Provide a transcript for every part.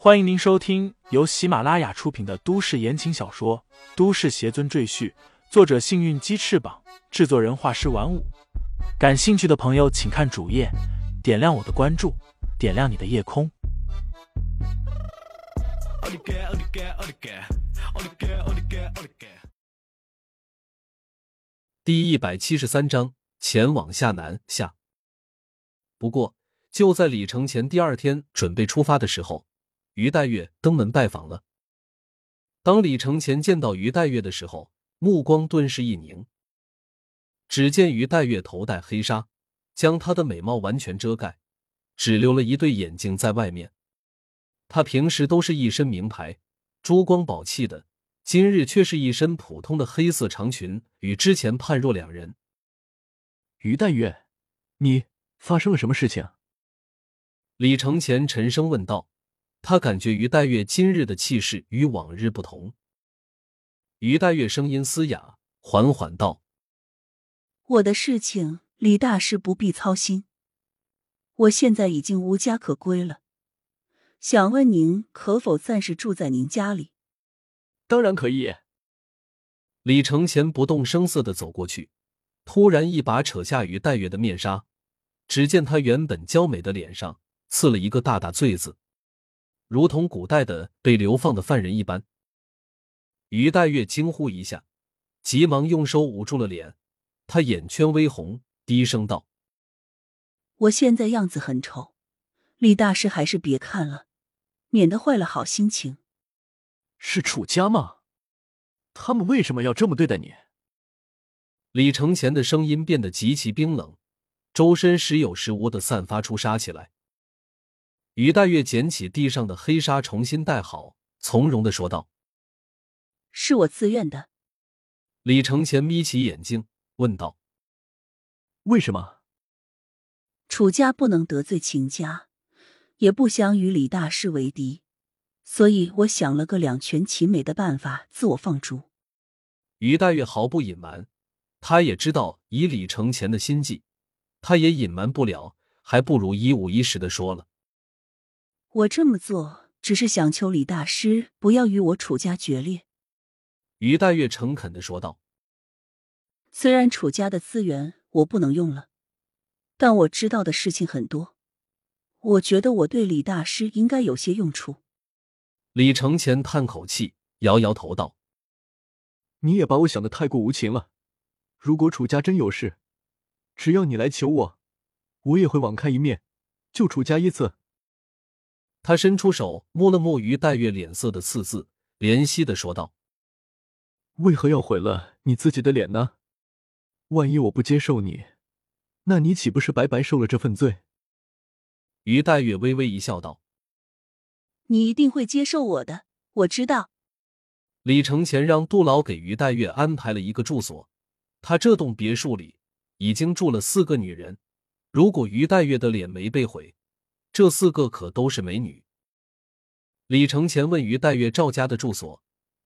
欢迎您收听由喜马拉雅出品的都市言情小说《都市邪尊赘婿》，作者：幸运鸡翅膀，制作人：画师玩五。感兴趣的朋友，请看主页，点亮我的关注，点亮你的夜空。第一百七十三章：前往下南下。不过，就在李承前第二天准备出发的时候。于黛月登门拜访了。当李承前见到于黛月的时候，目光顿时一凝。只见于黛月头戴黑纱，将她的美貌完全遮盖，只留了一对眼睛在外面。她平时都是一身名牌、珠光宝气的，今日却是一身普通的黑色长裙，与之前判若两人。于黛月，你发生了什么事情？李承前沉声问道。他感觉于黛月今日的气势与往日不同。于黛月声音嘶哑，缓缓道：“我的事情，李大师不必操心。我现在已经无家可归了，想问您可否暂时住在您家里？”“当然可以。”李承前不动声色的走过去，突然一把扯下于黛月的面纱，只见她原本娇美的脸上刺了一个大大罪字。如同古代的被流放的犯人一般，于黛月惊呼一下，急忙用手捂住了脸，她眼圈微红，低声道：“我现在样子很丑，李大师还是别看了，免得坏了好心情。”是楚家吗？他们为什么要这么对待你？李承前的声音变得极其冰冷，周身时有时无的散发出杀气来。于黛月捡起地上的黑纱，重新戴好，从容的说道：“是我自愿的。”李承前眯起眼睛问道：“为什么？”楚家不能得罪秦家，也不想与李大师为敌，所以我想了个两全其美的办法，自我放逐。于黛月毫不隐瞒，他也知道以李承前的心计，他也隐瞒不了，还不如一五一十的说了。我这么做只是想求李大师不要与我楚家决裂。”于黛月诚恳的说道。“虽然楚家的资源我不能用了，但我知道的事情很多，我觉得我对李大师应该有些用处。”李承前叹口气，摇摇头道：“你也把我想的太过无情了。如果楚家真有事，只要你来求我，我也会网开一面，救楚家一次。”他伸出手摸了摸于黛月脸色的刺字，怜惜的说道：“为何要毁了你自己的脸呢？万一我不接受你，那你岂不是白白受了这份罪？”于黛月微微一笑，道：“你一定会接受我的，我知道。”李承前让杜老给于黛月安排了一个住所，他这栋别墅里已经住了四个女人，如果于黛月的脸没被毁。这四个可都是美女。李承前问于黛月赵家的住所，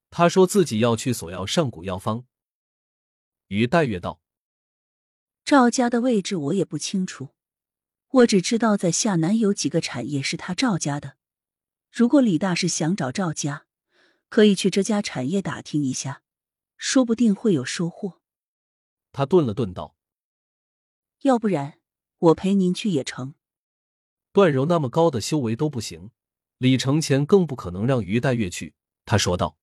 他说自己要去索要上古药方。于黛月道：“赵家的位置我也不清楚，我只知道在下南有几个产业是他赵家的。如果李大师想找赵家，可以去这家产业打听一下，说不定会有收获。”他顿了顿道：“要不然我陪您去也成。”段柔那么高的修为都不行，李承前更不可能让于黛月去。他说道：“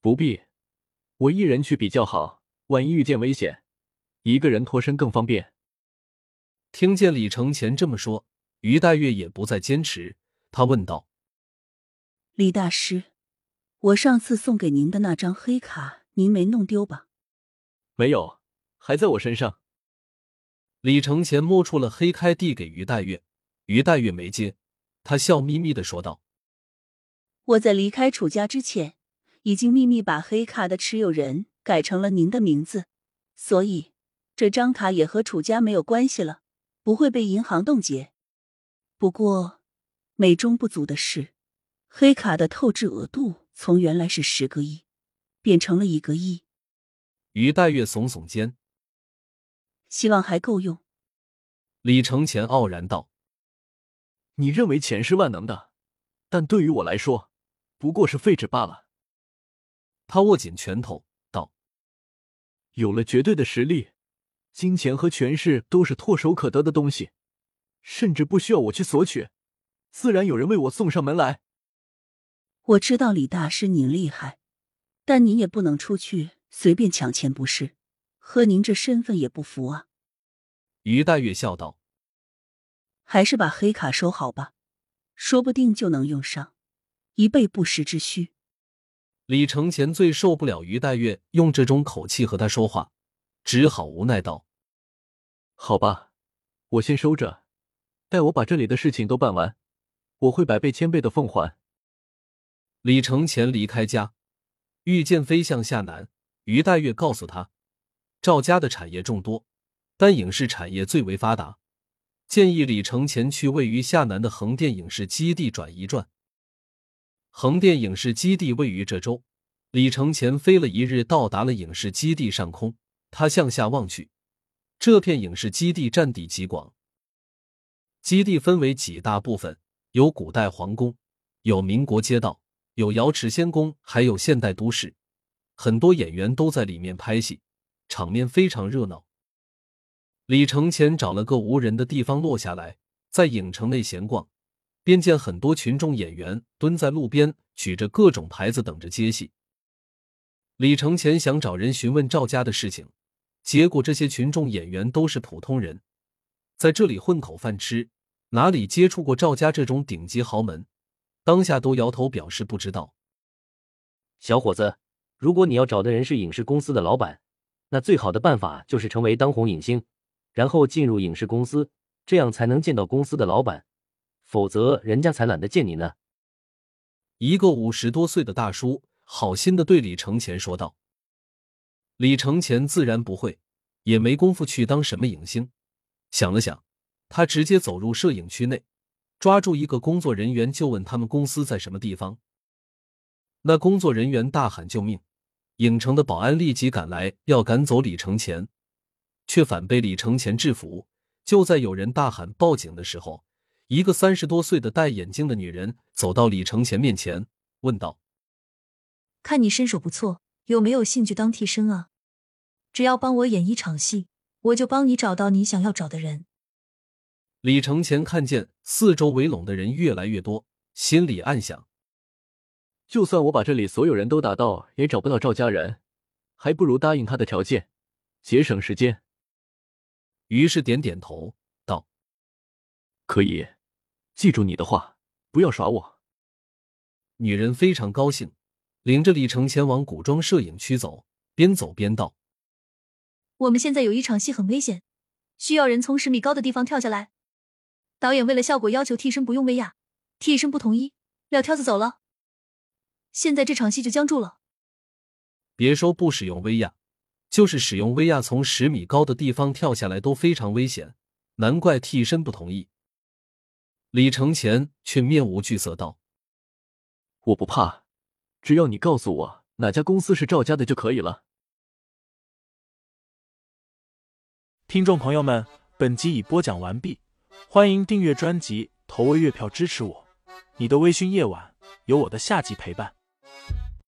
不必，我一人去比较好。万一遇见危险，一个人脱身更方便。”听见李承前这么说，于黛月也不再坚持。他问道：“李大师，我上次送给您的那张黑卡，您没弄丢吧？”“没有，还在我身上。”李承前摸出了黑开，递给于黛月。于黛月没接，她笑眯眯的说道：“我在离开楚家之前，已经秘密把黑卡的持有人改成了您的名字，所以这张卡也和楚家没有关系了，不会被银行冻结。不过，美中不足的是，黑卡的透支额度从原来是十个亿，变成了一个亿。”于黛月耸耸肩：“希望还够用。”李承前傲然道。你认为钱是万能的，但对于我来说，不过是废纸罢了。他握紧拳头道：“有了绝对的实力，金钱和权势都是唾手可得的东西，甚至不需要我去索取，自然有人为我送上门来。”我知道李大师您厉害，但您也不能出去随便抢钱，不是？和您这身份也不符啊。于黛月笑道：“还是把黑卡收好吧，说不定就能用上，以备不时之需。”李承前最受不了于黛月用这种口气和他说话，只好无奈道：“好吧，我先收着，待我把这里的事情都办完，我会百倍千倍的奉还。”李承前离开家，御剑飞向下南。于黛月告诉他，赵家的产业众多，但影视产业最为发达，建议李承前去位于夏南的横店影视基地转一转。横店影视基地位于这州，李承前飞了一日，到达了影视基地上空。他向下望去，这片影视基地占地极广。基地分为几大部分，有古代皇宫，有民国街道。有瑶池仙宫，还有现代都市，很多演员都在里面拍戏，场面非常热闹。李承前找了个无人的地方落下来，在影城内闲逛，便见很多群众演员蹲在路边，举着各种牌子等着接戏。李承前想找人询问赵家的事情，结果这些群众演员都是普通人，在这里混口饭吃，哪里接触过赵家这种顶级豪门？当下都摇头表示不知道。小伙子，如果你要找的人是影视公司的老板，那最好的办法就是成为当红影星，然后进入影视公司，这样才能见到公司的老板，否则人家才懒得见你呢。一个五十多岁的大叔好心的对李承前说道。李承前自然不会，也没工夫去当什么影星。想了想，他直接走入摄影区内。抓住一个工作人员，就问他们公司在什么地方。那工作人员大喊救命！影城的保安立即赶来，要赶走李承前，却反被李承前制服。就在有人大喊报警的时候，一个三十多岁的戴眼镜的女人走到李承前面前，问道：“看你身手不错，有没有兴趣当替身啊？只要帮我演一场戏，我就帮你找到你想要找的人。”李承前看见四周围拢的人越来越多，心里暗想：就算我把这里所有人都打到，也找不到赵家人，还不如答应他的条件，节省时间。于是点点头，道：“可以，记住你的话，不要耍我。”女人非常高兴，领着李成前往古装摄影区走，边走边道：“我们现在有一场戏很危险，需要人从十米高的地方跳下来。”导演为了效果要求替身不用威亚，替身不同意，撂挑子走了。现在这场戏就僵住了。别说不使用威亚，就是使用威亚从十米高的地方跳下来都非常危险，难怪替身不同意。李承前却面无惧色道：“我不怕，只要你告诉我哪家公司是赵家的就可以了。”听众朋友们，本集已播讲完毕。欢迎订阅专辑，投喂月票支持我。你的微醺夜晚，有我的下集陪伴。